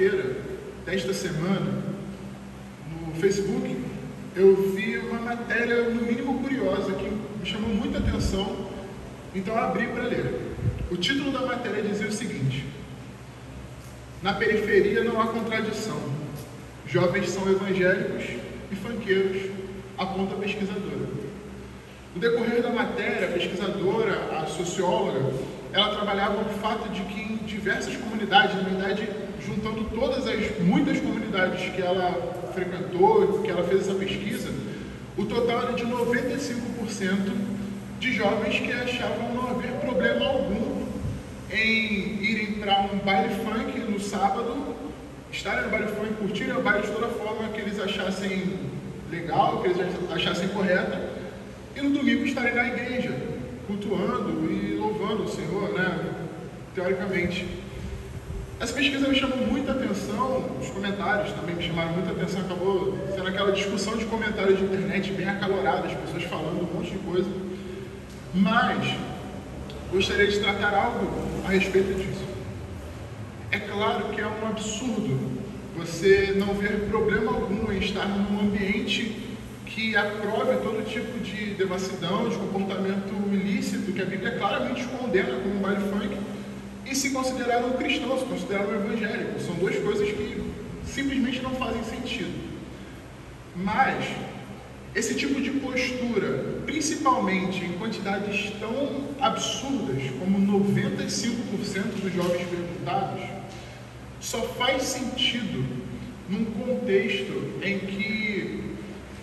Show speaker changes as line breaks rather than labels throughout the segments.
quarta-feira desta semana, no Facebook, eu vi uma matéria, no mínimo curiosa, que me chamou muita atenção, então abri para ler. O título da matéria dizia o seguinte: Na periferia não há contradição. Jovens são evangélicos e fanqueiros, aponta a pesquisadora. No decorrer da matéria, a pesquisadora, a socióloga, ela trabalhava o fato de que em diversas comunidades, na verdade, juntando todas as muitas comunidades que ela frequentou, que ela fez essa pesquisa, o total era de 95% de jovens que achavam não haver problema algum em irem para um baile funk no sábado, estarem no baile funk, curtirem o baile de toda forma que eles achassem legal, que eles achassem correta, e no domingo estarem na igreja, cultuando e louvando o Senhor, né? Teoricamente. Essa pesquisa me chamou muita atenção, os comentários também me chamaram muita atenção, acabou sendo aquela discussão de comentários de internet bem acalorada, as pessoas falando um monte de coisa. Mas gostaria de tratar algo a respeito disso. É claro que é um absurdo você não ver problema algum em estar num ambiente que aprove todo tipo de devassidão, de comportamento ilícito, que a Bíblia claramente condena como baile funk, e se considerar um cristão, se considerar um evangélico. São duas coisas que simplesmente não fazem sentido. Mas esse tipo de postura, principalmente em quantidades tão absurdas como 95% dos jovens perguntados, só faz sentido num contexto em que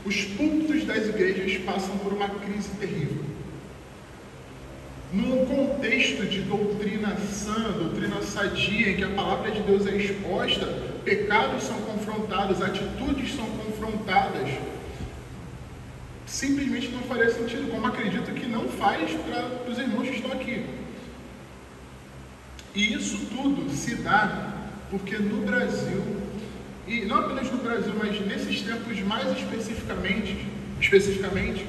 os púlpitos das igrejas passam por uma crise terrível. Num contexto de doutrina sã, doutrina sadia, em que a palavra de Deus é exposta, pecados são confrontados, atitudes são confrontadas, simplesmente não faria sentido, como acredito que não faz para os irmãos que estão aqui. E isso tudo se dá porque no Brasil e não apenas no Brasil, mas nesses tempos mais especificamente, especificamente,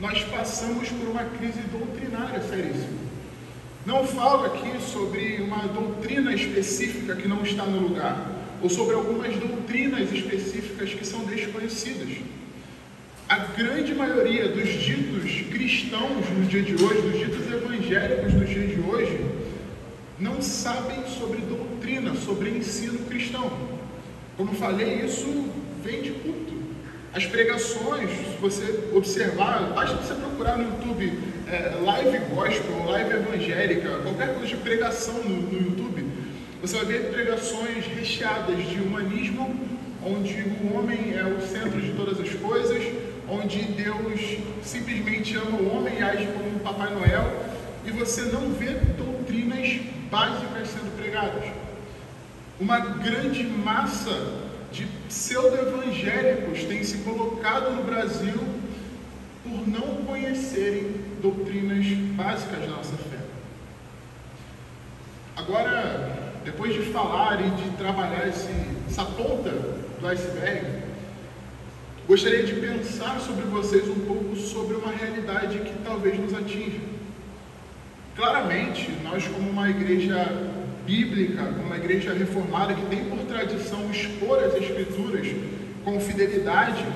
nós passamos por uma crise doutrinária seríssima. Não falo aqui sobre uma doutrina específica que não está no lugar, ou sobre algumas doutrinas específicas que são desconhecidas. A grande maioria dos ditos cristãos no dia de hoje, dos ditos evangélicos nos dias de hoje, não sabem sobre doutrina, sobre ensino cristão. Como falei, isso vem de culto. As pregações, se você observar, basta você procurar no YouTube é, live gospel, live evangélica, qualquer coisa de pregação no, no YouTube, você vai ver pregações recheadas de humanismo, onde o homem é o centro de todas as coisas, onde Deus simplesmente ama o homem e age como um Papai Noel, e você não vê doutrinas básicas sendo pregadas. Uma grande massa de pseudo-evangélicos tem se colocado no Brasil por não conhecerem doutrinas básicas da nossa fé. Agora, depois de falar e de trabalhar esse, essa ponta do iceberg, gostaria de pensar sobre vocês um pouco sobre uma realidade que talvez nos atinja. Claramente, nós, como uma igreja bíblica, uma igreja reformada que tem por tradição expor as escrituras com fidelidade,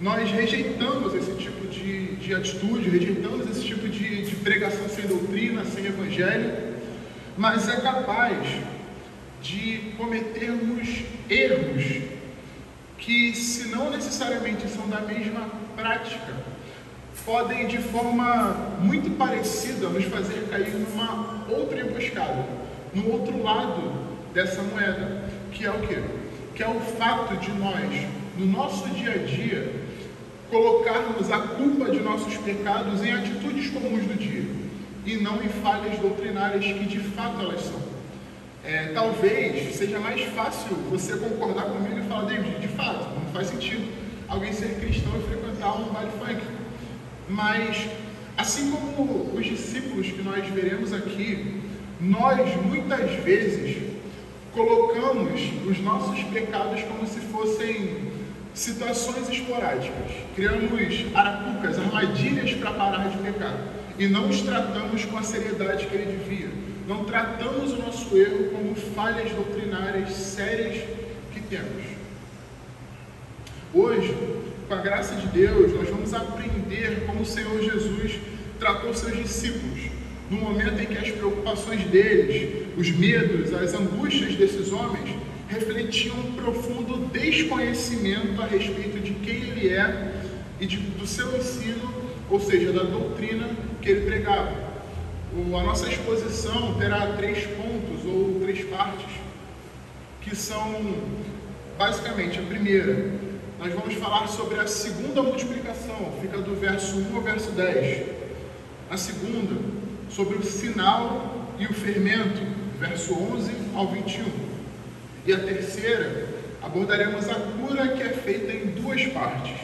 nós rejeitamos esse tipo de, de atitude, rejeitamos esse tipo de, de pregação sem doutrina, sem evangelho, mas é capaz de cometermos erros que, se não necessariamente são da mesma prática, podem de forma muito parecida nos fazer cair numa outra emboscada, no outro lado dessa moeda, que é o que? Que é o fato de nós, no nosso dia a dia, colocarmos a culpa de nossos pecados em atitudes comuns do dia e não em falhas doutrinárias que de fato elas são. É, talvez seja mais fácil você concordar comigo e falar, David, de fato, não faz sentido alguém ser cristão e frequentar um baile funk. Mas, assim como os discípulos que nós veremos aqui, nós muitas vezes colocamos os nossos pecados como se fossem situações esporádicas. Criamos arapucas, armadilhas para parar de pecar. E não os tratamos com a seriedade que ele devia. não tratamos o nosso erro como falhas doutrinárias sérias que temos. Hoje, com a graça de Deus, nós vamos aprender como o Senhor Jesus tratou seus discípulos, no momento em que as preocupações deles, os medos, as angústias desses homens refletiam um profundo desconhecimento a respeito de quem ele é e de, do seu ensino, ou seja, da doutrina que ele pregava. O, a nossa exposição terá três pontos ou três partes, que são basicamente a primeira, nós vamos falar sobre a segunda multiplicação, fica do verso 1 ao verso 10. A segunda, sobre o sinal e o fermento, verso 11 ao 21. E a terceira, abordaremos a cura que é feita em duas partes.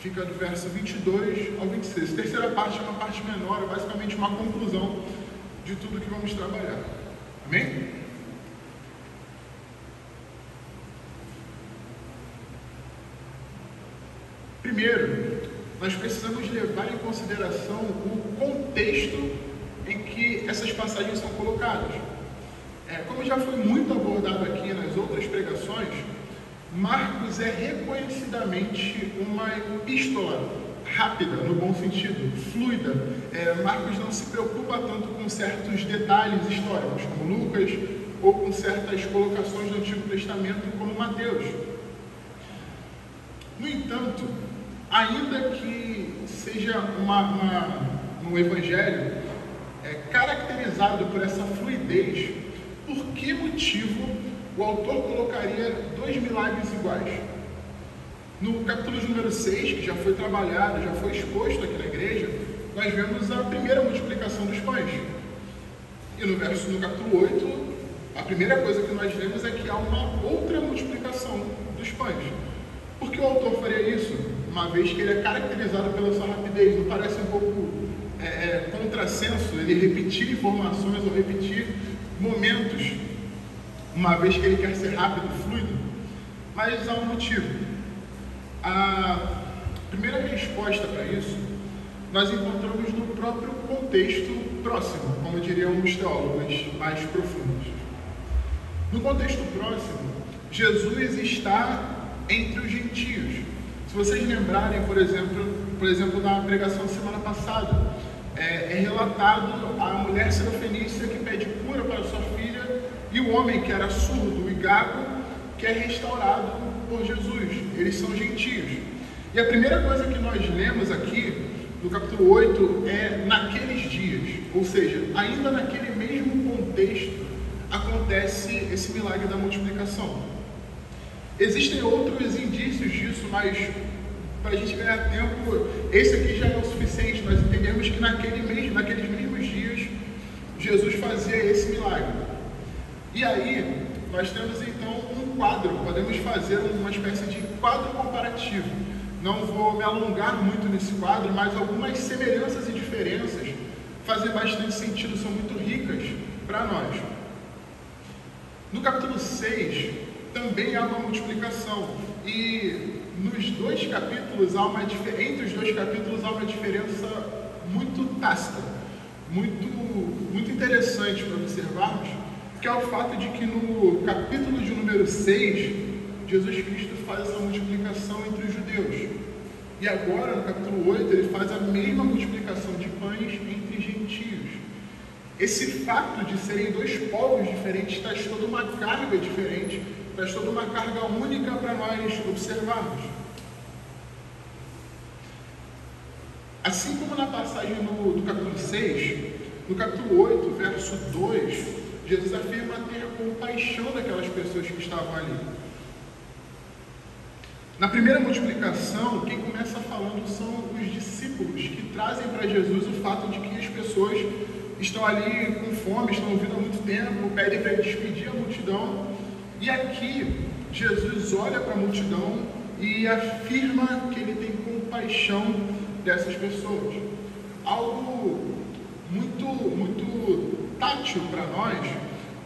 Fica do verso 22 ao 26. A terceira parte é uma parte menor, é basicamente uma conclusão de tudo que vamos trabalhar. Amém? Primeiro, nós precisamos levar em consideração o contexto em que essas passagens são colocadas. É, como já foi muito abordado aqui nas outras pregações, Marcos é reconhecidamente uma epístola rápida, no bom sentido, fluida. É, Marcos não se preocupa tanto com certos detalhes históricos, como Lucas, ou com certas colocações do Antigo Testamento, como Mateus. No entanto, ainda que seja uma, uma, um evangelho é, caracterizado por essa fluidez, por que motivo o autor colocaria dois milagres iguais? No capítulo número 6, que já foi trabalhado, já foi exposto aqui na igreja, nós vemos a primeira multiplicação dos pães. E no verso no capítulo 8, a primeira coisa que nós vemos é que há uma outra multiplicação dos pães. Por que o autor faria isso? Uma vez que ele é caracterizado pela sua rapidez, não parece um pouco é, é, contrassenso ele repetir informações ou repetir momentos, uma vez que ele quer ser rápido, fluido? Mas há um motivo. A primeira resposta para isso nós encontramos no próprio contexto próximo, como diriam os teólogos mais profundos. No contexto próximo, Jesus está entre os gentios. Se vocês lembrarem, por exemplo, por exemplo, na pregação semana passada, é, é relatado a mulher serofenícia que pede cura para sua filha e o homem que era surdo e gago que é restaurado por Jesus. Eles são gentios. E a primeira coisa que nós lemos aqui no capítulo 8 é naqueles dias, ou seja, ainda naquele mesmo contexto acontece esse milagre da multiplicação. Existem outros indícios disso, mas para a gente ganhar tempo, esse aqui já é o suficiente. Nós entendemos que naquele mesmo, naqueles mesmos dias, Jesus fazia esse milagre. E aí, nós temos então um quadro, podemos fazer uma espécie de quadro comparativo. Não vou me alongar muito nesse quadro, mas algumas semelhanças e diferenças fazem bastante sentido, são muito ricas para nós. No capítulo 6, também há uma multiplicação. E nos dois capítulos há uma entre os dois capítulos há uma diferença muito tácita, muito, muito interessante para observarmos, que é o fato de que no capítulo de número 6, Jesus Cristo faz essa multiplicação entre os judeus. E agora, no capítulo 8, ele faz a mesma multiplicação de pães entre gentios. Esse fato de serem dois povos diferentes traz toda uma carga diferente traz toda uma carga única para nós observarmos. Assim como na passagem no, do capítulo 6, no capítulo 8, verso 2, Jesus afirma ter compaixão daquelas pessoas que estavam ali. Na primeira multiplicação, quem começa falando são os discípulos que trazem para Jesus o fato de que as pessoas estão ali com fome, estão ouvindo há muito tempo, pedem para despedir a multidão e aqui, Jesus olha para a multidão e afirma que ele tem compaixão dessas pessoas. Algo muito, muito tátil para nós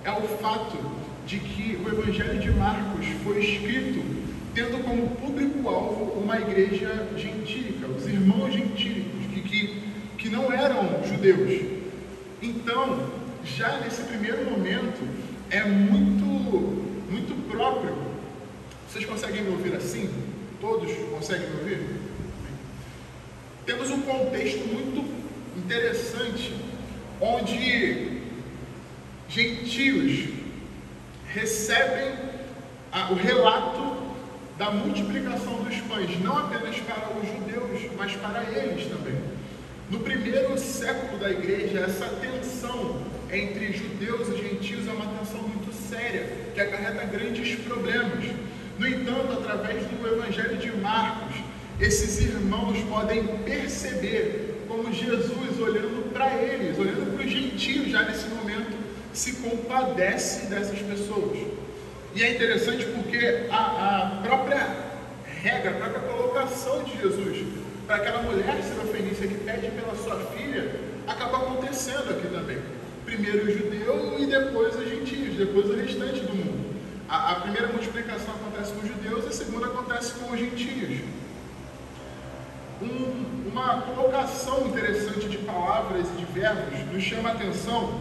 é o fato de que o Evangelho de Marcos foi escrito tendo como público-alvo uma igreja gentílica, os irmãos gentílicos, que, que, que não eram judeus. Então, já nesse primeiro momento, é muito, muito próprio. Vocês conseguem me ouvir assim? Todos conseguem me ouvir? Temos um contexto muito interessante, onde gentios recebem o relato da multiplicação dos pães, não apenas para os judeus, mas para eles também. No primeiro século da igreja, essa tensão entre judeus e gentios é uma tensão muito séria, que acarreta grandes problemas. No entanto, através do Evangelho de Marcos, esses irmãos podem perceber como Jesus, olhando para eles, olhando para os gentios já nesse momento, se compadece dessas pessoas. E é interessante porque a, a própria regra, a própria colocação de Jesus para aquela mulher sirofenícia que pede pela sua filha, acaba acontecendo aqui também. Primeiro o judeu e depois os gentios, depois o restante do mundo. A, a primeira multiplicação acontece com os judeus, a segunda acontece com os gentios. Um, uma colocação interessante de palavras e de verbos nos chama a atenção,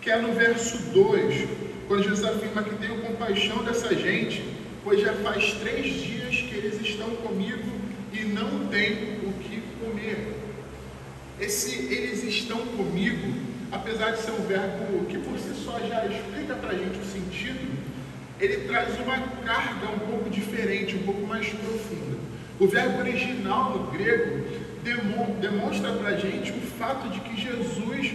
que é no verso 2, quando Jesus afirma que tenho compaixão dessa gente, pois já faz três dias que eles estão comigo e não têm o que comer. Esse eles estão comigo, apesar de ser um verbo que por si só já explica para a gente o sentido, ele traz uma carga um pouco diferente, um pouco mais profunda. O verbo original no grego demonstra para a gente o fato de que Jesus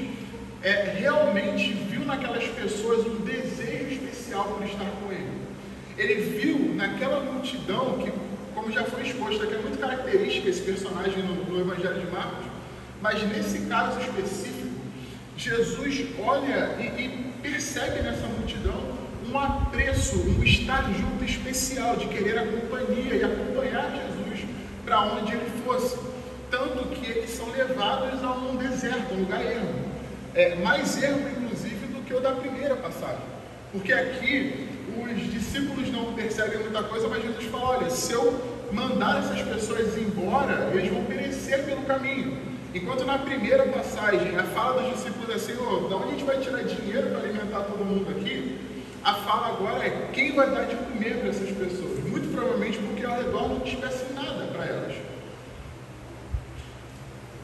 é, realmente viu naquelas pessoas um desejo especial por estar com ele. Ele viu naquela multidão, que, como já foi exposto aqui, é muito característica esse personagem no, no Evangelho de Marcos, mas nesse caso específico, Jesus olha e, e percebe nessa multidão um apreço, um estar junto especial de querer a companhia e acompanhar Jesus para onde ele fosse. Tanto que eles são levados a um deserto, um lugar ermo é, mais erro, inclusive, do que o da primeira passagem. Porque aqui os discípulos não percebem muita coisa, mas Jesus fala: olha, se eu mandar essas pessoas embora, eles vão perecer pelo caminho. Enquanto na primeira passagem a fala dos discípulos é assim: oh, da onde a gente vai tirar dinheiro para alimentar todo mundo aqui? A fala agora é quem vai dar de comer para essas pessoas. Muito provavelmente porque ao redor não tivesse nada para elas.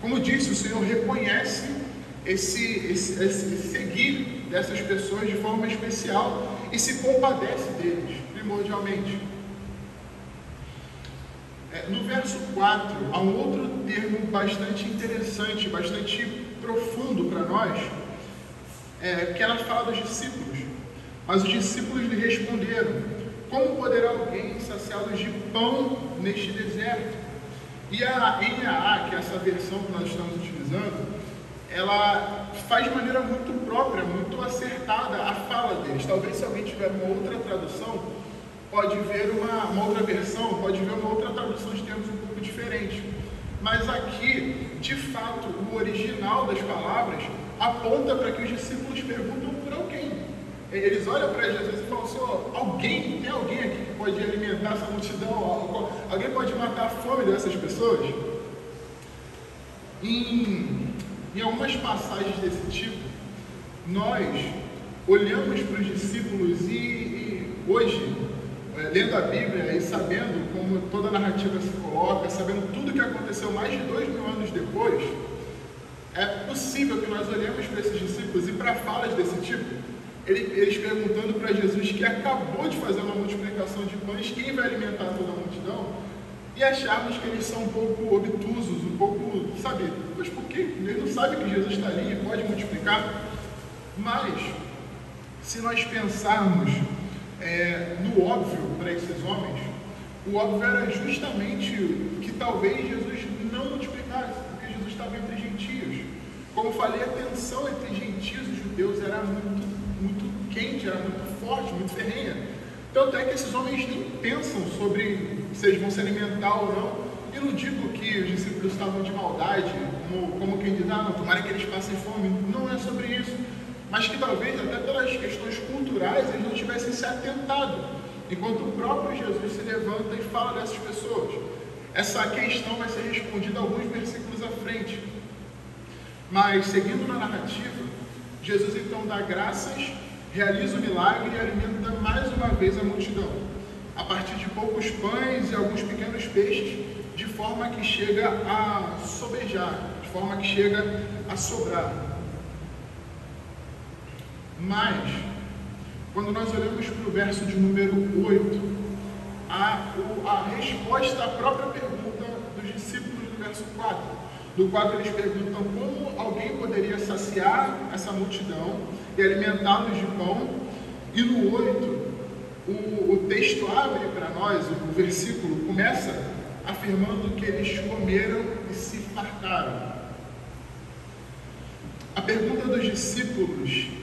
Como disse, o Senhor reconhece esse, esse, esse seguir dessas pessoas de forma especial e se compadece deles, primordialmente. É, no verso 4, há um outro termo bastante interessante, bastante profundo para nós, é, que ela fala dos discípulos. Mas os discípulos lhe responderam: Como poderá alguém saciá-los de pão neste deserto? E a NAA, que é essa versão que nós estamos utilizando, ela faz de maneira muito própria, muito acertada a fala deles. Talvez se alguém tiver uma outra tradução, pode ver uma, uma outra versão, pode ver uma outra tradução de termos um pouco diferente. Mas aqui, de fato, o original das palavras aponta para que os discípulos perguntam por alguém. Eles olham para Jesus e falam oh, alguém, tem alguém aqui que pode alimentar essa multidão? Alguém pode matar a fome dessas pessoas? Em em algumas passagens desse tipo, nós olhamos para os discípulos e, e hoje, lendo a Bíblia e sabendo como toda a narrativa se coloca, sabendo tudo que aconteceu mais de dois mil anos depois, é possível que nós olhemos para esses discípulos e para falas desse tipo, eles perguntando para Jesus que acabou de fazer uma multiplicação de pães, quem vai alimentar toda a multidão? e acharmos que eles são um pouco obtusos, um pouco, sabe, mas por quê? Eles não sabem que Jesus está ali e pode multiplicar. Mas, se nós pensarmos é, no óbvio para esses homens, o óbvio era justamente que talvez Jesus não multiplicasse, porque Jesus estava entre gentios. Como falei, a tensão entre gentios e judeus era muito, muito quente, era muito forte, muito ferrenha. Tanto é que esses homens nem pensam sobre se eles vão se alimentar ou não. E não digo que os discípulos estavam de maldade, como, como quem diz, ah, não, tomara que eles passem fome. Não é sobre isso. Mas que talvez, até pelas questões culturais, eles não tivessem se atentado. Enquanto o próprio Jesus se levanta e fala dessas pessoas. Essa questão vai ser respondida alguns versículos à frente. Mas, seguindo na narrativa, Jesus então dá graças, realiza o milagre e alimenta mais uma vez a multidão, a partir de poucos pães e alguns pequenos peixes, de forma que chega a sobejar, de forma que chega a sobrar. Mas, quando nós olhamos para o verso de número 8, a, a resposta à própria pergunta dos discípulos do verso 4, do qual eles perguntam como alguém poderia saciar essa multidão e alimentá-los de pão, e no 8, o, o texto abre para nós, o versículo começa afirmando que eles comeram e se fartaram. A pergunta dos discípulos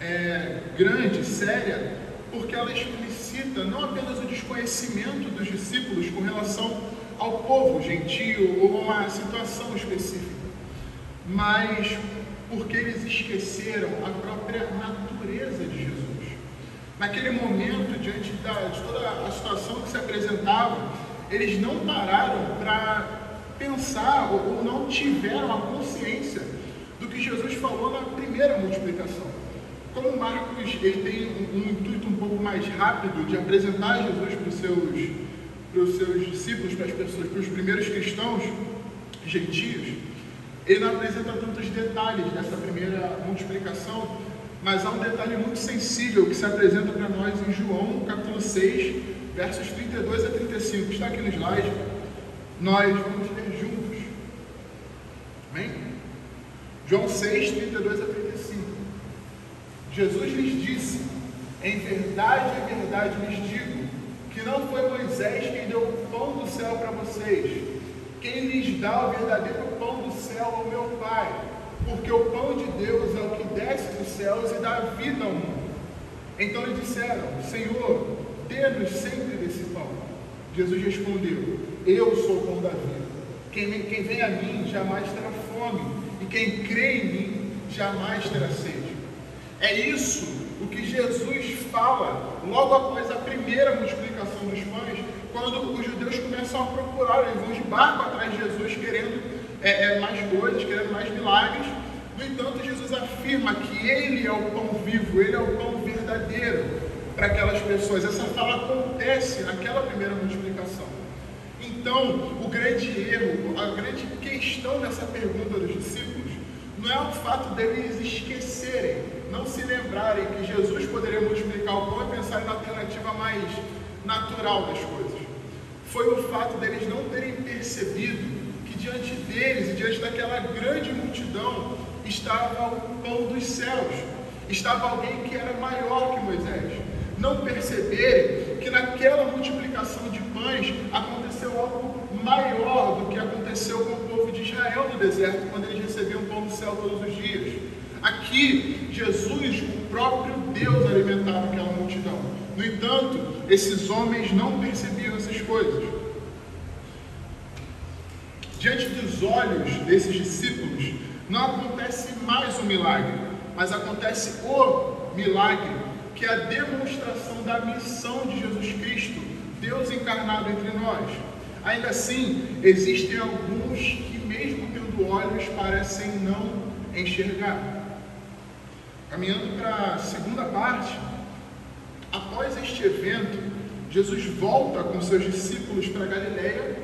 é grande, séria, porque ela explicita não apenas o desconhecimento dos discípulos com relação ao povo gentio ou uma situação específica, mas porque eles esqueceram a própria natureza de Jesus. Naquele momento, diante da, de toda a situação que se apresentava, eles não pararam para pensar ou, ou não tiveram a consciência do que Jesus falou na primeira multiplicação. Como Marcos ele tem um, um intuito um pouco mais rápido de apresentar Jesus para os seus, para os seus discípulos, para as pessoas, para os primeiros cristãos gentios, ele não apresenta tantos detalhes dessa primeira multiplicação, mas há um detalhe muito sensível que se apresenta para nós em João, capítulo 6, versos 32 a 35. Está aqui no slide. Nós vamos ler juntos. Amém? João 6, 32 a 35. Jesus lhes disse: Em verdade, em verdade lhes digo, que não foi Moisés quem deu o pão do céu para vocês. Quem lhes dá o verdadeiro pão do céu é o meu Pai porque o pão de Deus é o que desce dos céus e dá vida ao mundo. Então lhe disseram: Senhor, dê-nos sempre desse pão. Jesus respondeu: Eu sou o pão da vida. Quem, quem vem a mim jamais terá fome, e quem crê em mim jamais terá sede. É isso o que Jesus fala logo após a primeira multiplicação dos pães, quando os judeus começam a procurar, eles vão de barco atrás de Jesus, querendo é, é, mais coisas, querendo mais milagres. No entanto, Jesus afirma que Ele é o pão vivo, Ele é o pão verdadeiro para aquelas pessoas. Essa fala acontece naquela primeira multiplicação. Então, o grande erro, a grande questão dessa pergunta dos discípulos, não é o fato deles esquecerem, não se lembrarem que Jesus poderia multiplicar o pão e pensar na alternativa mais natural das coisas. Foi o fato deles não terem percebido diante deles e diante daquela grande multidão estava o pão dos céus, estava alguém que era maior que Moisés. Não perceberem que naquela multiplicação de pães aconteceu algo maior do que aconteceu com o povo de Israel no deserto, quando eles recebiam pão do céu todos os dias. Aqui, Jesus, o próprio Deus, alimentava aquela multidão. No entanto, esses homens não percebiam essas coisas. Diante dos olhos desses discípulos, não acontece mais um milagre, mas acontece o milagre, que é a demonstração da missão de Jesus Cristo, Deus encarnado entre nós. Ainda assim, existem alguns que, mesmo tendo olhos, parecem não enxergar. Caminhando para a segunda parte, após este evento, Jesus volta com seus discípulos para Galiléia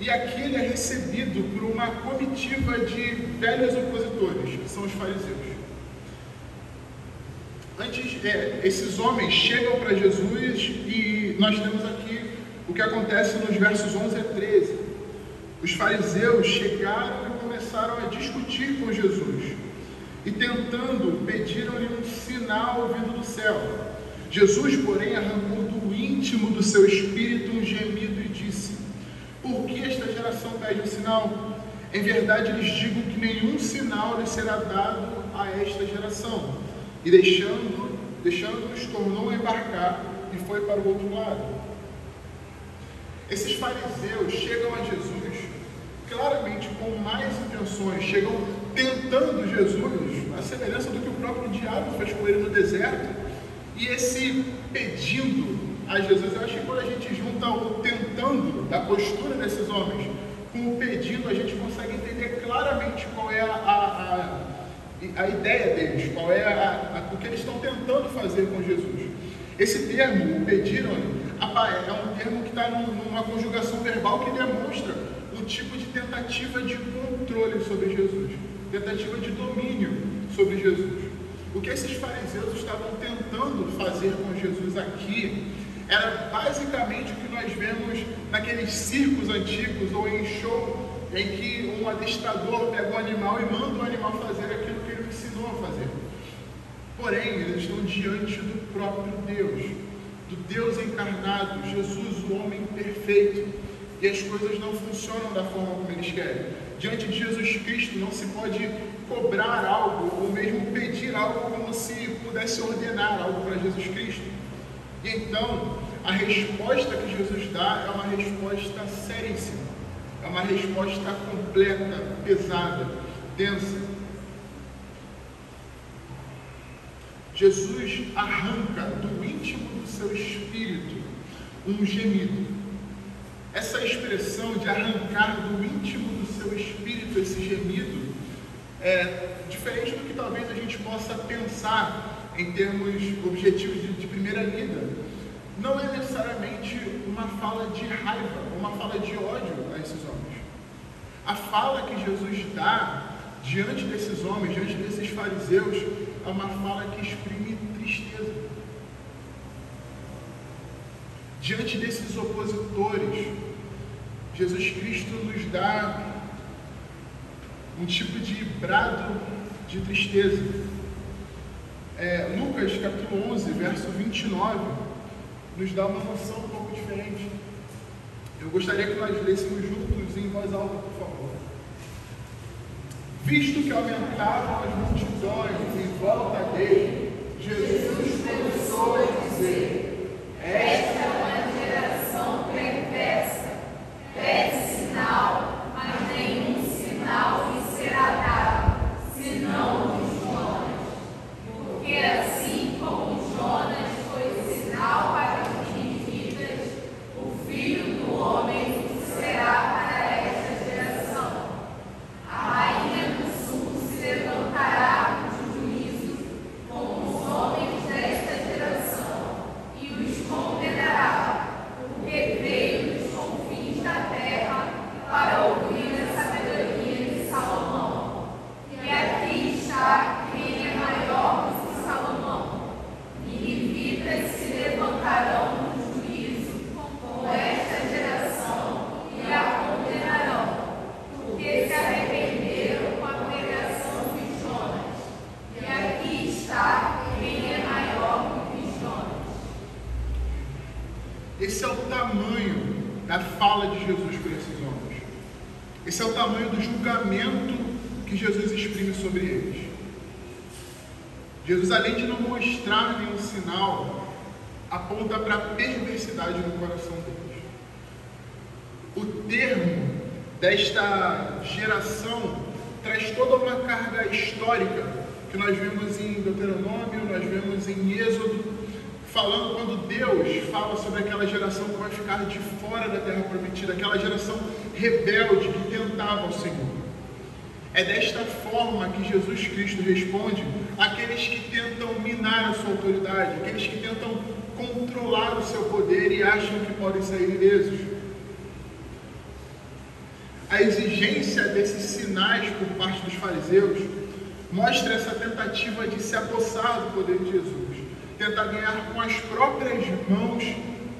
e aqui ele é recebido por uma comitiva de velhos opositores, que são os fariseus. Antes, é, esses homens chegam para Jesus e nós temos aqui o que acontece nos versos 11 a 13. Os fariseus chegaram e começaram a discutir com Jesus e tentando um sinal vindo do céu. Jesus, porém, arrancou do íntimo do seu espírito um gemido e disse: por que esta geração pede um sinal? Em verdade lhes digo que nenhum sinal lhe será dado a esta geração. E deixando, deixando-nos, tornou a embarcar e foi para o outro lado. Esses fariseus chegam a Jesus claramente com mais intenções, chegam tentando Jesus, a semelhança do que o próprio diabo fez com ele no deserto, e esse pedindo a Jesus. Eu acho que quando a gente junta o tentando da postura desses homens com o pedido, a gente consegue entender claramente qual é a, a, a ideia deles, qual é a, a, o que eles estão tentando fazer com Jesus. Esse termo, o pediram, é um termo que está numa conjugação verbal que demonstra um tipo de tentativa de controle sobre Jesus, tentativa de domínio sobre Jesus. O que esses fariseus estavam tentando fazer com Jesus aqui era basicamente o que nós vemos naqueles circos antigos ou em show em que um adestrador pega um animal e manda o animal fazer aquilo que ele ensinou a fazer. Porém, eles estão diante do próprio Deus, do Deus encarnado, Jesus, o homem perfeito. E as coisas não funcionam da forma como eles querem. Diante de Jesus Cristo não se pode cobrar algo ou mesmo pedir algo como se pudesse ordenar algo para Jesus Cristo. E então, a resposta que Jesus dá é uma resposta seríssima. É uma resposta completa, pesada, densa. Jesus arranca do íntimo do seu espírito um gemido. Essa expressão de arrancar do íntimo do seu espírito esse gemido é diferente do que talvez a gente possa pensar em termos objetivos de, de primeira lida. Não é necessariamente uma fala de raiva, uma fala de ódio a esses homens. A fala que Jesus dá diante desses homens, diante desses fariseus, é uma fala que exprime tristeza. Diante desses opositores, Jesus Cristo nos dá um tipo de brado de tristeza. É, Lucas capítulo 11, verso 29, nos dá uma noção um pouco diferente. Eu gostaria que nós lêssemos juntos em voz alta, por favor. Visto que aumentavam as multidões em volta dele, Jesus começou a dizer: Esta é uma geração perversa, pede sinal, mas nenhum sinal lhe será dado, senão de Jonas. Porque assim como Jonas foi sinal para os ninivitas, o filho do homem será para esta geração. A rainha do sul se levantará de juízo com os homens desta geração e os condenará, porque veio dos confins da terra para ouvir a sabedoria de Salomão. E aqui está quem é maior do que Salomão. Ninivitas se levantarão no juízo com esta geração e a condenarão, porque se arrependeram com a pregação de Jonas. E aqui está quem é maior do que Jonas. Esse é o tamanho da fala de Jesus para esses homens. Esse é o tamanho do julgamento que Jesus exprime sobre eles. Jesus, além de não mostrar nenhum sinal, aponta para a perversidade no coração deles. O termo desta geração traz toda uma carga histórica que nós vemos em Deuteronômio, nós vemos em Êxodo, falando quando Deus fala sobre aquela geração que vai ficar de fora da terra prometida, aquela geração rebelde que tentava o Senhor. É desta forma que Jesus Cristo responde àqueles que tentam minar a sua autoridade, aqueles que tentam controlar o seu poder e acham que podem sair ilesos. A exigência desses sinais por parte dos fariseus mostra essa tentativa de se apossar do poder de Jesus, tentar ganhar com as próprias mãos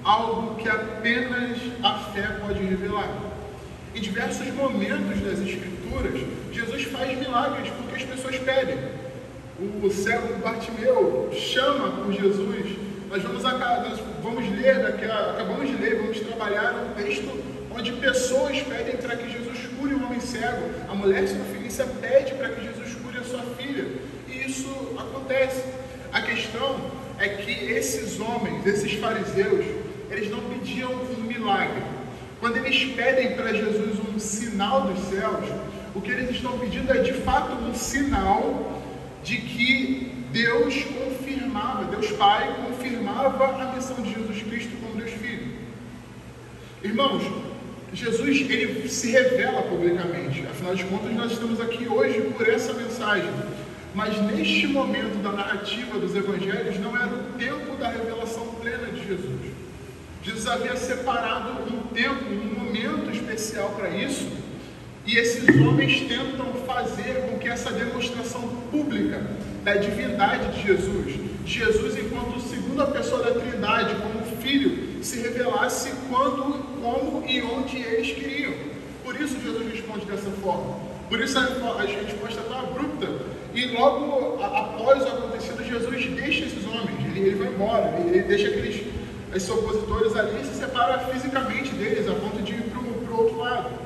algo que apenas a fé pode revelar. Em diversos momentos das Escrituras, Jesus faz milagres porque as pessoas pedem. O cego Bartimeu chama por Jesus. Nós vamos, nós vamos ler, acabamos de ler, vamos trabalhar um texto onde pessoas pedem para que Jesus cure o homem cego. A mulher sofilícia pede para que Jesus cure a sua filha. E isso acontece. A questão é que esses homens, esses fariseus, eles não pediam um milagre. Quando eles pedem para Jesus um sinal dos céus, o que eles estão pedindo é de fato um sinal de que Deus confirmava, Deus Pai confirmava a missão de Jesus Cristo como Deus Filho. Irmãos, Jesus ele se revela publicamente. Afinal de contas, nós estamos aqui hoje por essa mensagem. Mas neste momento da narrativa dos evangelhos não era o tempo da revelação plena de Jesus. Jesus havia separado um tempo, um momento especial para isso, esses homens tentam fazer com que essa demonstração pública da divindade de Jesus, Jesus enquanto segunda pessoa da Trindade, como Filho, se revelasse quando, como e onde eles queriam. Por isso Jesus responde dessa forma. Por isso a, resposta é tão abrupta. E logo após o acontecido, Jesus deixa esses homens, ele, ele vai embora, ele, ele deixa aqueles esses opositores ali e se separa fisicamente deles, a ponto de ir para o outro lado.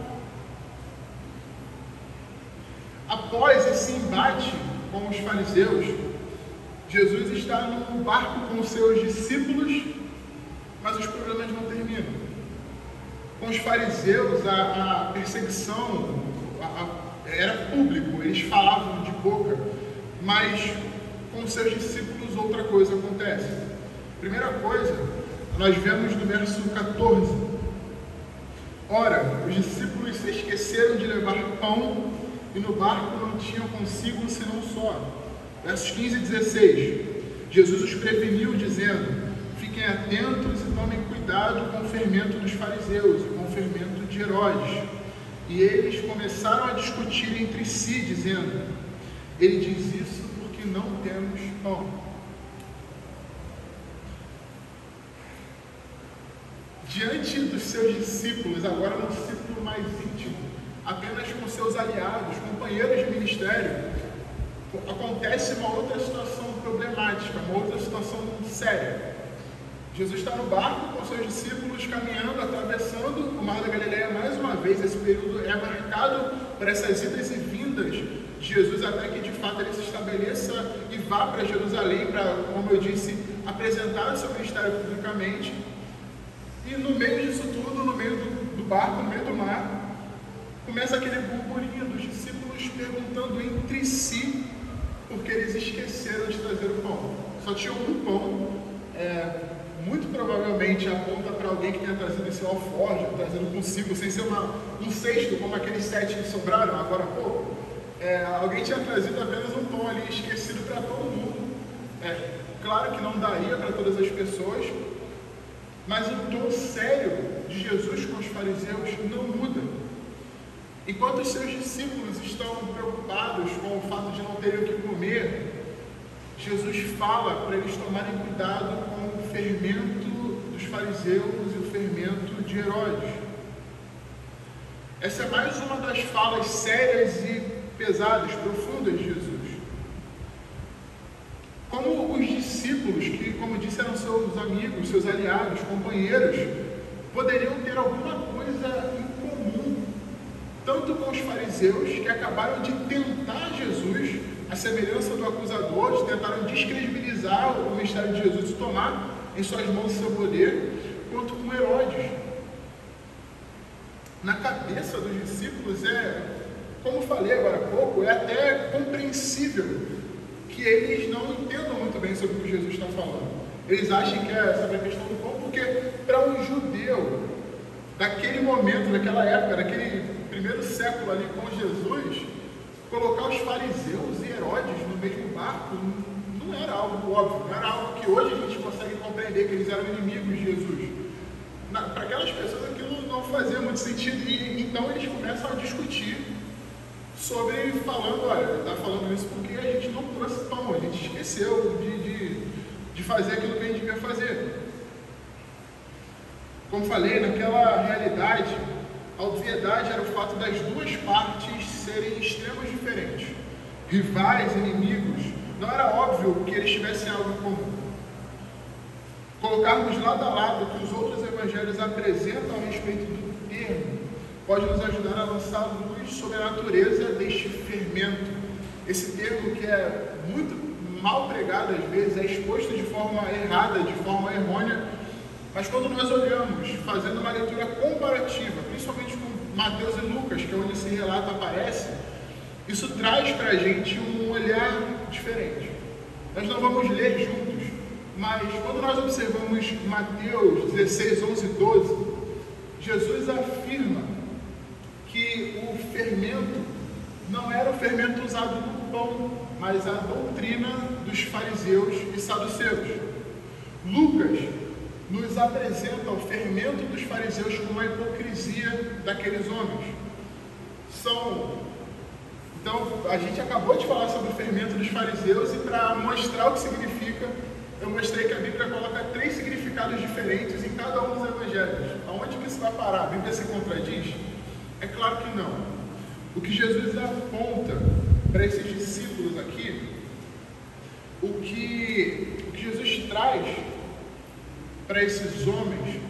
Após esse embate com os fariseus, Jesus está num barco com seus discípulos, mas os problemas não terminam. Com os fariseus, a, a perseguição a, a, era público, eles falavam de boca, mas com os seus discípulos outra coisa acontece. Primeira coisa, nós vemos no verso 14. Ora, os discípulos se esqueceram de levar pão e no barco não tinham consigo senão só. Versos 15 e 16. Jesus os preveniu, dizendo: Fiquem atentos e tomem cuidado com o fermento dos fariseus e com o fermento de Herodes. E eles começaram a discutir entre si, dizendo: Ele diz isso porque não temos pão. Diante dos seus discípulos, agora mais íntimo, apenas com seus aliados, companheiros de ministério, acontece uma outra situação problemática, uma outra situação séria. Jesus está no barco com seus discípulos caminhando, atravessando o Mar da Galileia mais uma vez. Esse período é marcado por essas idas e vindas de Jesus até que de fato ele se estabeleça e vá para Jerusalém para, como eu disse, apresentar o seu ministério publicamente. E no meio disso tudo, no meio do, do barco, no meio do mar, começa aquele burburinho dos discípulos perguntando entre si porque eles esqueceram de trazer o pão. Só tinham um pão, é, muito provavelmente aponta para alguém que tenha trazido esse alforje, trazendo consigo, sem ser uma, um cesto, como aqueles sete que sobraram agora há pouco. É, alguém tinha trazido apenas um pão ali esquecido para todo mundo. É, claro que não daria para todas as pessoas, mas o tom sério de Jesus com os fariseus não muda. Enquanto os seus discípulos estão preocupados com o fato de não terem o que comer, Jesus fala para eles tomarem cuidado com o fermento dos fariseus e o fermento de Herodes. Essa é mais uma das falas sérias e pesadas, profundas de Jesus. Como os discípulos, que, como disse, eram seus amigos, seus aliados, companheiros, poderiam ter alguma coisa tanto com os fariseus, que acabaram de tentar Jesus, a semelhança do acusador, tentaram descredibilizar o ministério de Jesus e tomar em suas mãos seu poder, quanto com Herodes. Na cabeça dos discípulos é, como falei agora há pouco, é até compreensível que eles não entendam muito bem sobre o que Jesus está falando. Eles acham que é sobre a questão do pão, porque para um judeu, daquele momento, daquela época, daquele primeiro século ali com Jesus, colocar os fariseus e Herodes no mesmo barco não era algo óbvio, não era algo que hoje a gente consegue compreender que eles eram inimigos de Jesus. Para aquelas pessoas aquilo não fazia muito sentido e então eles começam a discutir sobre falando, olha, está falando isso porque a gente não trouxe pão, a gente esqueceu de, de, de fazer aquilo que a gente devia fazer. Como falei, naquela realidade, a obviedade era o fato das duas partes serem extremos diferentes, rivais, inimigos. Não era óbvio que eles tivessem algo em comum. Colocarmos lado a lado o que os outros evangelhos apresentam a respeito do termo pode nos ajudar a lançar luz sobre a natureza deste fermento. Esse termo que é muito mal pregado às vezes, é exposto de forma errada, de forma errônea mas quando nós olhamos, fazendo uma leitura comparativa, principalmente com Mateus e Lucas, que é onde esse relato aparece, isso traz para a gente um olhar diferente. Nós não vamos ler juntos, mas quando nós observamos Mateus 16, 11 e 12, Jesus afirma que o fermento não era o fermento usado no pão, mas a doutrina dos fariseus e saduceus. Lucas apresenta o fermento dos fariseus como a hipocrisia daqueles homens. São então, a gente acabou de falar sobre o fermento dos fariseus e para mostrar o que significa, eu mostrei que a Bíblia coloca três significados diferentes em cada um dos evangelhos. Aonde que isso vai parar? A Bíblia se contradiz? É claro que não. O que Jesus aponta para esses discípulos aqui, o que, o que Jesus traz para esses homens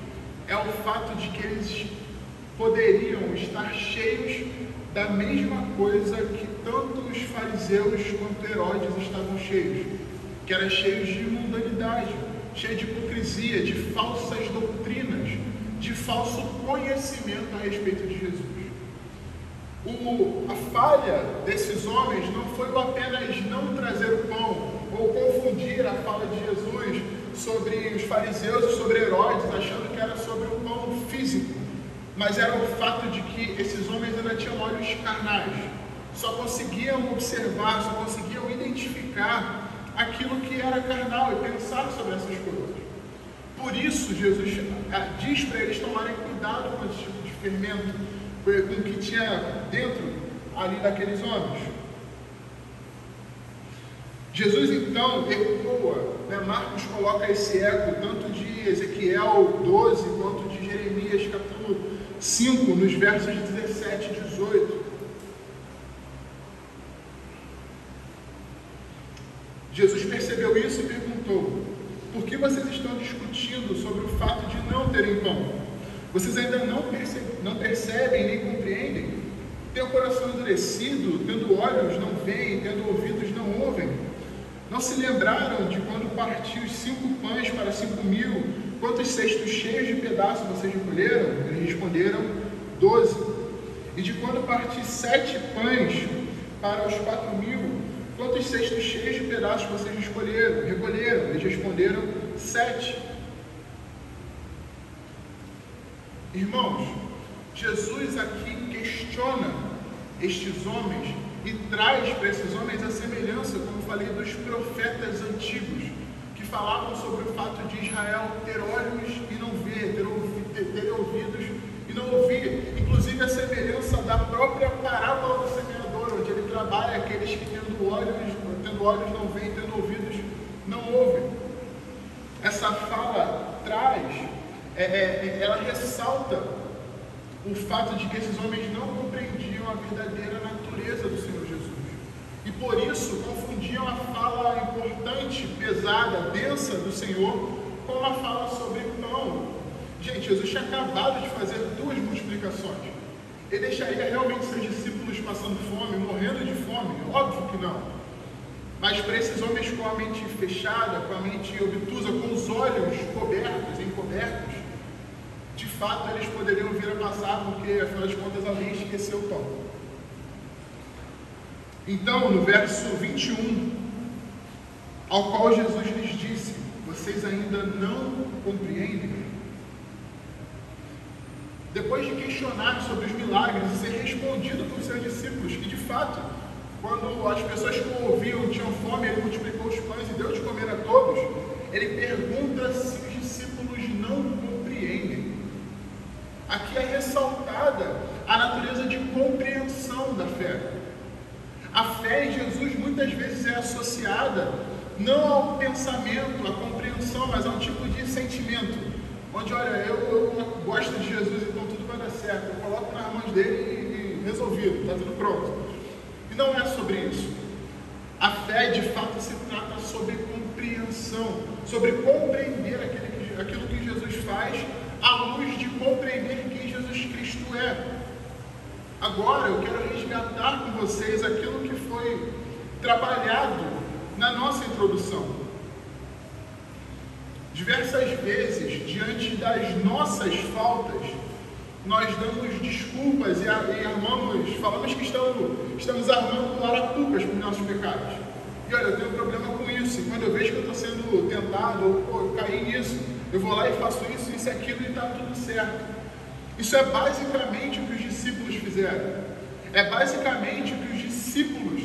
é o fato de que eles poderiam estar cheios da mesma coisa que tanto os fariseus quanto Herodes estavam cheios, que eram cheios de mundanidade, cheios de hipocrisia, de falsas doutrinas, de falso conhecimento a respeito de Jesus. O, a falha desses homens não foi apenas não trazer o pão ou confundir a fala de Jesus sobre os fariseus e sobre Herodes, achando que era sobre o pão físico, mas era o fato de que esses homens ainda tinham olhos carnais, só conseguiam observar, só conseguiam identificar aquilo que era carnal e pensar sobre essas coisas. Por isso, Jesus eh, diz para eles tomarem cuidado com esse tipo de fermento, com o que tinha dentro ali daqueles homens. Jesus então ecoa, né? Marcos coloca esse eco tanto de Ezequiel 12 quanto de Jeremias capítulo 5, nos versos 17 e 18. Jesus percebeu isso e perguntou: Por que vocês estão discutindo sobre o fato de não terem pão? Vocês ainda não, perce não percebem nem compreendem? Tem o coração endurecido, tendo olhos não veem, tendo ouvidos não ouvem? Não se lembraram de quando partiu os cinco pães para cinco mil? Quantos cestos cheios de pedaços vocês recolheram? Eles responderam: Doze. E de quando parti sete pães para os quatro mil? Quantos cestos cheios de pedaços vocês escolheram, recolheram? Eles responderam: Sete. Irmãos, Jesus aqui questiona estes homens e traz para esses homens a semelhança, como falei, dos profetas antigos, que falavam sobre o fato de Israel ter olhos e não ver, ter, ouvi, ter, ter ouvidos e não ouvir. Inclusive a semelhança da própria parábola do semeador, onde ele trabalha aqueles que tendo olhos, tendo olhos não veem, tendo ouvidos não ouvem. Essa fala traz é, é, ela ressalta o fato de que esses homens não compreendiam a verdadeira natureza do Senhor. E por isso confundiam a fala importante, pesada, densa do Senhor com uma fala sobre pão. Gente, Jesus tinha acabado de fazer duas multiplicações. Ele deixaria realmente seus discípulos passando fome, morrendo de fome? Óbvio que não. Mas para esses homens com a mente fechada, com a mente obtusa, com os olhos cobertos, encobertos, de fato eles poderiam vir a passar, porque afinal de contas alguém esqueceu o pão. Então, no verso 21, ao qual Jesus lhes disse: Vocês ainda não compreendem? Depois de questionar sobre os milagres e ser respondido por seus discípulos, que de fato, quando as pessoas que o ouviam tinham fome, ele multiplicou os pães e deu de comer a todos, ele pergunta se os discípulos não compreendem. Aqui é ressaltada a natureza de compreensão da fé. A fé em Jesus muitas vezes é associada não ao pensamento, à compreensão, mas a um tipo de sentimento. Onde, olha, eu, eu gosto de Jesus, então tudo vai dar certo. Eu coloco nas mãos dele e, e resolvido, está tudo pronto. E não é sobre isso. A fé, de fato, se trata sobre compreensão, sobre compreender aquilo, aquilo que Jesus faz à luz de compreender quem Jesus Cristo é. Agora eu quero resgatar com vocês aquilo que foi trabalhado na nossa introdução. Diversas vezes, diante das nossas faltas, nós damos desculpas e, armamos, falamos que estamos, estamos armando arapucas para os nossos pecados. E olha, eu tenho um problema com isso. E quando eu vejo que eu estou sendo tentado, ou eu caí nisso, eu vou lá e faço isso, isso e aquilo e está tudo certo. Isso é basicamente o que os discípulos fizeram. É basicamente que os discípulos,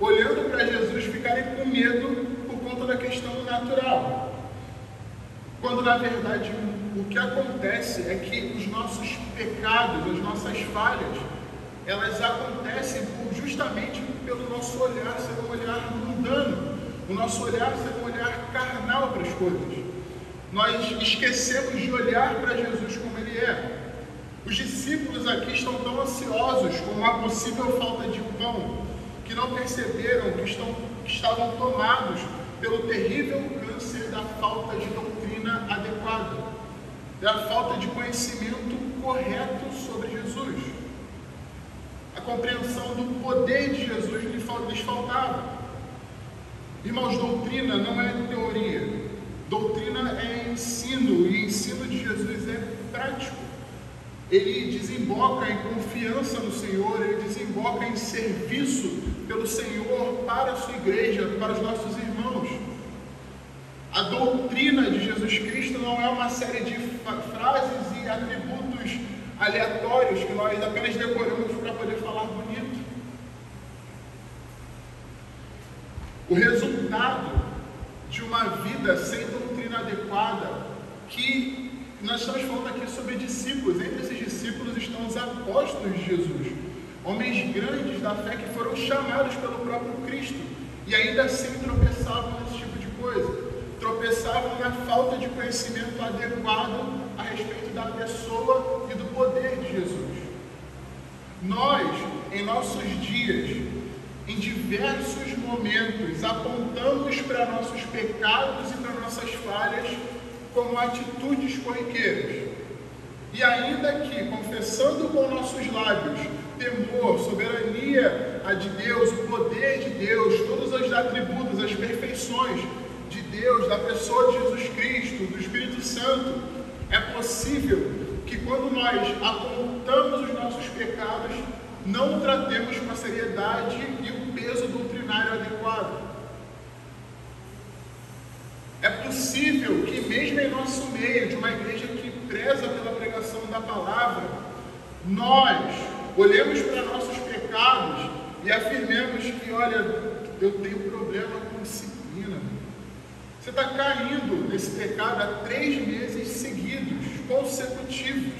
olhando para Jesus, ficarem com medo por conta da questão natural. Quando na verdade o que acontece é que os nossos pecados, as nossas falhas, elas acontecem justamente pelo nosso olhar ser um olhar mundano, o nosso olhar ser um olhar carnal para as coisas. Nós esquecemos de olhar para Jesus como Ele é. Os discípulos aqui estão tão ansiosos com a possível falta de pão, que não perceberam que, estão, que estavam tomados pelo terrível câncer da falta de doutrina adequada, da falta de conhecimento correto sobre Jesus. A compreensão do poder de Jesus lhes faltava. Irmãos, doutrina não é teoria, doutrina é ensino, e ensino de Jesus é prático ele desemboca em confiança no Senhor, ele desemboca em serviço pelo Senhor para a sua igreja, para os nossos irmãos. A doutrina de Jesus Cristo não é uma série de frases e atributos aleatórios que nós apenas decoramos para poder falar bonito. O resultado de uma vida sem doutrina adequada, que nós estamos falando aqui sobre discípulos. Entre esses discípulos estão os apóstolos de Jesus, homens grandes da fé que foram chamados pelo próprio Cristo e ainda assim tropeçavam nesse tipo de coisa. Tropeçavam na falta de conhecimento adequado a respeito da pessoa e do poder de Jesus. Nós, em nossos dias, em diversos momentos, apontamos para nossos pecados e para nossas falhas como atitudes corriqueiras. E ainda que, confessando com nossos lábios temor, soberania a de Deus, o poder de Deus, todos os atributos, as perfeições de Deus, da pessoa de Jesus Cristo, do Espírito Santo, é possível que quando nós apontamos os nossos pecados, não tratemos com a seriedade e o peso doutrinário adequado. É possível mesmo em nosso meio, de uma igreja que preza pela pregação da palavra, nós olhemos para nossos pecados e afirmemos que, olha, eu tenho problema com disciplina. Você está caindo nesse pecado há três meses seguidos, consecutivos.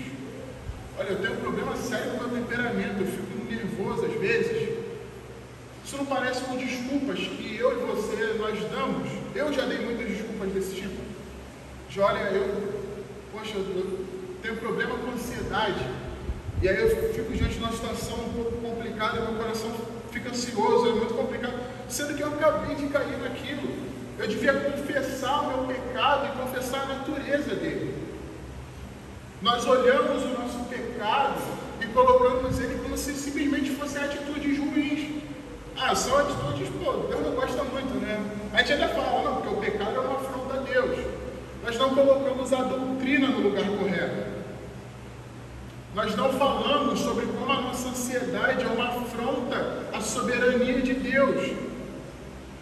Olha, eu tenho um problema sério no meu temperamento, eu fico nervoso às vezes. Isso não parece com desculpas que eu e você nós damos? Eu já dei muitas desculpas desse tipo. De olha, eu, poxa, eu tenho problema com ansiedade. E aí eu fico diante de uma situação um pouco complicada, meu coração fica ansioso, é muito complicado, sendo que eu acabei de cair naquilo. Eu devia confessar o meu pecado e confessar a natureza dele. Nós olhamos o nosso pecado e colocamos ele como se simplesmente fossem atitudes ruins. Ah, são atitudes, pô, Deus não gosta muito, né? A gente ainda fala, não, porque o pecado é uma afronta a Deus. Nós não colocamos a doutrina no lugar correto. Nós não falamos sobre como a nossa ansiedade é uma afronta à soberania de Deus.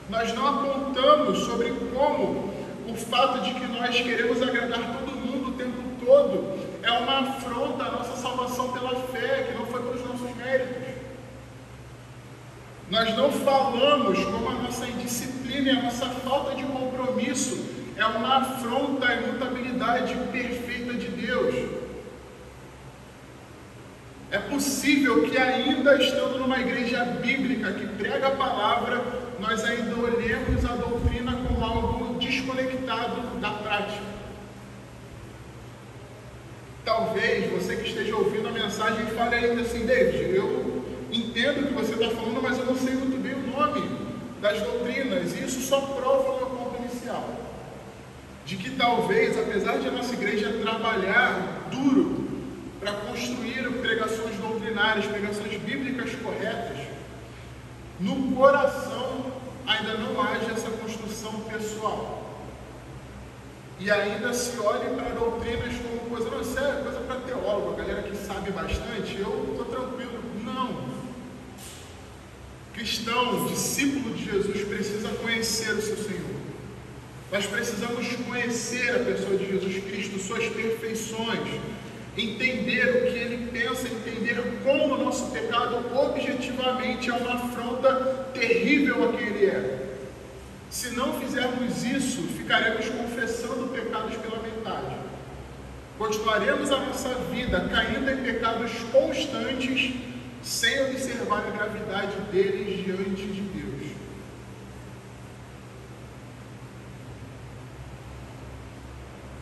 Nós não apontamos sobre como o fato de que nós queremos agradar todo mundo o tempo todo é uma afronta à nossa salvação pela fé, que não foi pelos nossos méritos. Nós não falamos como a nossa indisciplina e a nossa falta de compromisso é uma afronta à imutabilidade perfeita de Deus. É possível que, ainda estando numa igreja bíblica que prega a palavra, nós ainda olhemos a doutrina como algo desconectado da prática. Talvez você que esteja ouvindo a mensagem fale ainda assim, David, eu entendo o que você está falando, mas eu não sei muito bem o nome das doutrinas, e isso só prova o meu ponto inicial. De que talvez, apesar de a nossa igreja trabalhar duro para construir pregações doutrinárias, pregações bíblicas corretas, no coração ainda não haja essa construção pessoal. E ainda se olhe para doutrinas como coisa, não, isso é coisa para teólogo, a galera que sabe bastante, eu estou tranquilo. Não cristão, discípulo de Jesus, precisa conhecer o seu Senhor. Nós precisamos conhecer a pessoa de Jesus Cristo, suas perfeições, entender o que ele pensa, entender como o nosso pecado objetivamente é uma afronta terrível a quem ele é. Se não fizermos isso, ficaremos confessando pecados pela metade. Continuaremos a nossa vida caindo em pecados constantes, sem observar a gravidade deles diante de Deus.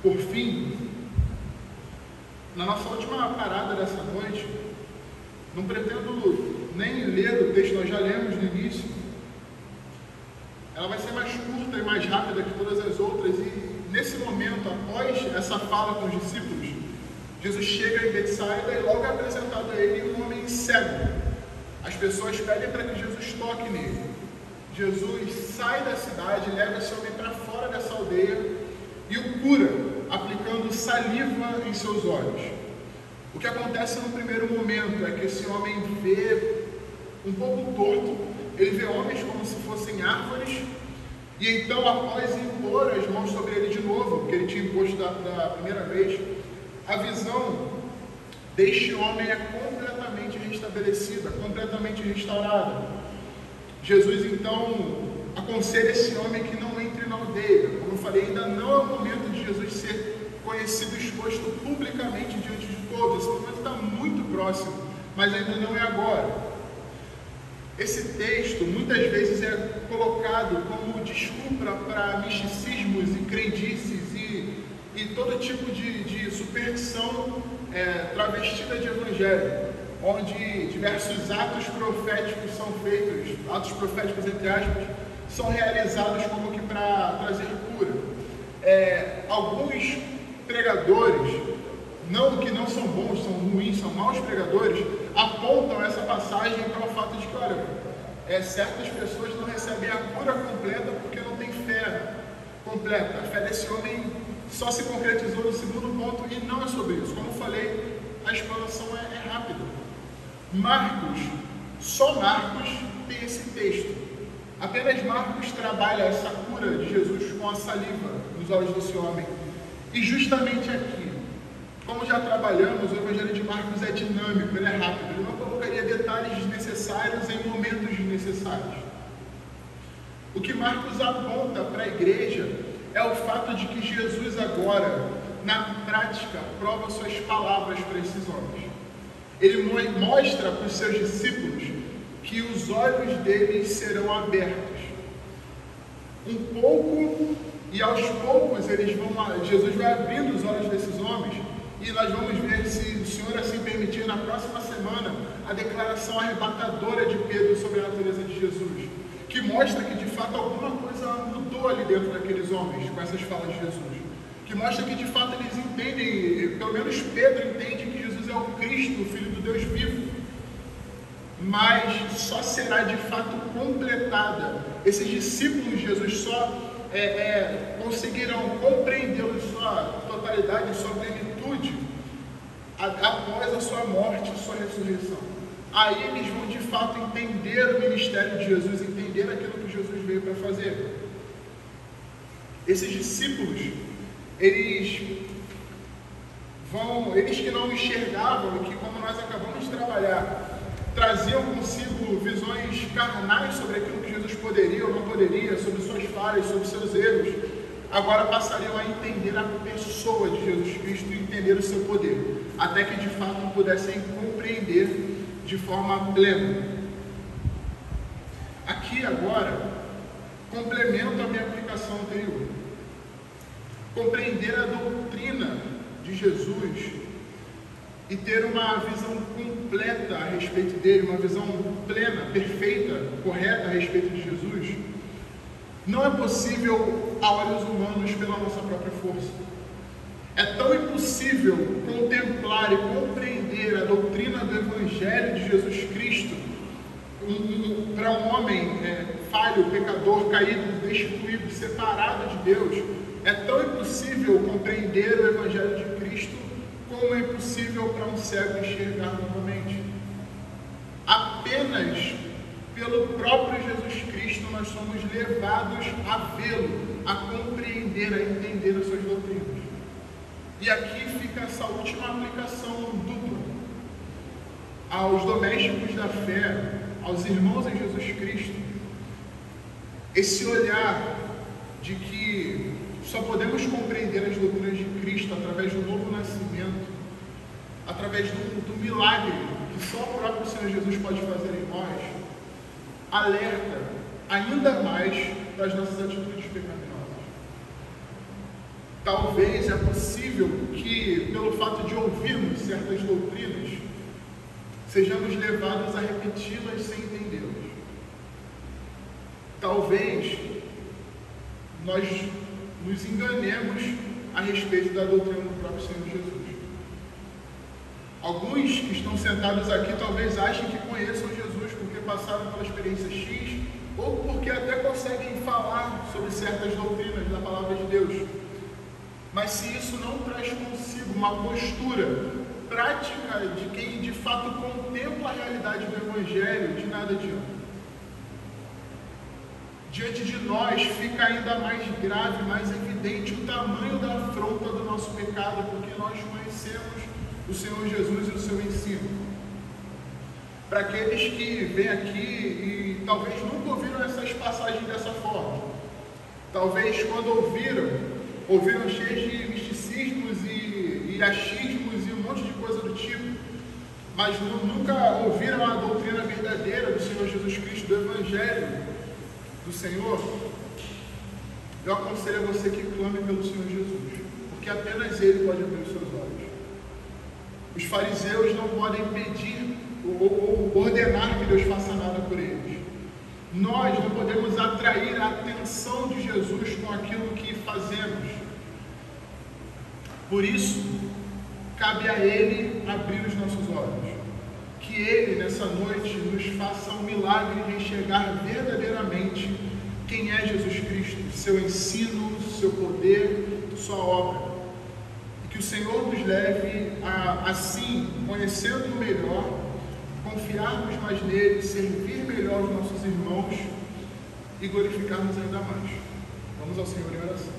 Por fim, na nossa última parada dessa noite, não pretendo nem ler o texto, nós já lemos no início, ela vai ser mais curta e mais rápida que todas as outras. E nesse momento, após essa fala com os discípulos, Jesus chega em Betsaida e logo é apresentado a ele um homem cego. As pessoas pedem para que Jesus toque nele. Jesus sai da cidade, leva esse homem para fora dessa aldeia e o cura, aplicando saliva em seus olhos. O que acontece no primeiro momento é que esse homem vê um pouco torto, ele vê homens como se fossem árvores, e então, após impor as mãos sobre ele de novo, que ele tinha imposto da, da primeira vez, a visão deste homem é completamente restabelecida, completamente restaurada. Jesus então aconselha esse homem que não entre na aldeia. Como eu falei, ainda não é o momento conhecido exposto publicamente diante de todos. Esse momento está muito próximo, mas ainda não é agora. Esse texto muitas vezes é colocado como desculpa para misticismos e crendices e, e todo tipo de, de superstição é, travestida de evangelho, onde diversos atos proféticos são feitos, atos proféticos entre aspas, são realizados como que para trazer cura. É, alguns pregadores, não que não são bons, são ruins, são maus pregadores, apontam essa passagem para o fato de que, olha, é, certas pessoas não recebem a cura completa porque não tem fé completa. A fé desse homem só se concretizou no segundo ponto e não é sobre isso. Como eu falei, a explanação é, é rápida. Marcos, só Marcos tem esse texto. Apenas Marcos trabalha essa cura de Jesus com a saliva nos olhos desse homem. E justamente aqui, como já trabalhamos, o Evangelho de Marcos é dinâmico, ele é rápido, ele não colocaria detalhes desnecessários em momentos desnecessários. O que Marcos aponta para a igreja é o fato de que Jesus agora, na prática, prova suas palavras para esses homens. Ele mostra para os seus discípulos que os olhos deles serão abertos. Um pouco e aos poucos eles vão, Jesus vai abrindo os olhos desses homens e nós vamos ver, se o Senhor assim permitir, na próxima semana, a declaração arrebatadora de Pedro sobre a natureza de Jesus, que mostra que de fato alguma coisa mudou ali dentro daqueles homens com essas falas de Jesus. Que mostra que de fato eles entendem, pelo menos Pedro entende que Jesus é o Cristo, o Filho do Deus vivo. Mas só será de fato completada. Esses discípulos de Jesus só é, é, conseguirão compreendê-lo em sua totalidade, em sua plenitude após a sua morte sua ressurreição. Aí eles vão de fato entender o ministério de Jesus, entender aquilo que Jesus veio para fazer. Esses discípulos, eles vão, eles que não enxergavam que, como nós acabamos de trabalhar, traziam consigo visões carnais sobre aquilo que poderia ou não poderia, sobre suas falhas, sobre seus erros, agora passariam a entender a pessoa de Jesus Cristo e entender o seu poder, até que de fato pudessem compreender de forma plena. Aqui agora, complemento a minha aplicação anterior. Compreender a doutrina de Jesus e ter uma visão completa a respeito dele, uma visão plena, perfeita, correta a respeito de Jesus não é possível a olhos humanos pela nossa própria força. É tão impossível contemplar e compreender a doutrina do Evangelho de Jesus Cristo um, um, para um homem é, falho, pecador, caído, destituído, separado de Deus. É tão impossível compreender o Evangelho de como é impossível para um cego enxergar novamente. Apenas pelo próprio Jesus Cristo, nós somos levados a vê-lo, a compreender, a entender as suas doutrinas. E aqui fica essa última aplicação dupla. Aos domésticos da fé, aos irmãos em Jesus Cristo, esse olhar de que só podemos compreender as doutrinas de Cristo através do novo nascimento, através do, do milagre que só o próprio Senhor Jesus pode fazer em nós, alerta ainda mais para as nossas atitudes pecaminosas. Talvez é possível que, pelo fato de ouvirmos certas doutrinas, sejamos levados a repeti-las sem entendê-las. Talvez nós nos enganemos a respeito da doutrina do próprio Senhor Jesus. Alguns que estão sentados aqui talvez achem que conheçam Jesus porque passaram pela experiência X ou porque até conseguem falar sobre certas doutrinas da palavra de Deus. Mas se isso não traz consigo uma postura prática de quem de fato contempla a realidade do Evangelho, de nada adianta. Diante de nós fica ainda mais grave, mais evidente o tamanho da afronta do nosso pecado, porque nós conhecemos o Senhor Jesus e o seu ensino. Para aqueles que vêm aqui e talvez nunca ouviram essas passagens dessa forma, talvez quando ouviram, ouviram cheios de misticismos e, achismos e um monte de coisa do tipo, mas nunca ouviram a doutrina verdadeira do Senhor Jesus Cristo, do Evangelho do Senhor, eu aconselho a você que clame pelo Senhor Jesus, porque apenas Ele pode abrir os seus olhos. Os fariseus não podem pedir ou, ordenar que Deus faça nada por eles. Nós não podemos atrair a atenção de Jesus com aquilo que fazemos. Por isso, cabe a Ele abrir os nossos olhos. Que Ele, nessa noite, nos faça um milagre de enxergar verdadeiramente quem é Jesus Cristo, seu ensino, seu poder, sua obra. E que o Senhor nos leve a, assim, conhecendo melhor, confiarmos mais nele, servir melhor os nossos irmãos e glorificarmos ainda mais. Vamos ao Senhor em oração.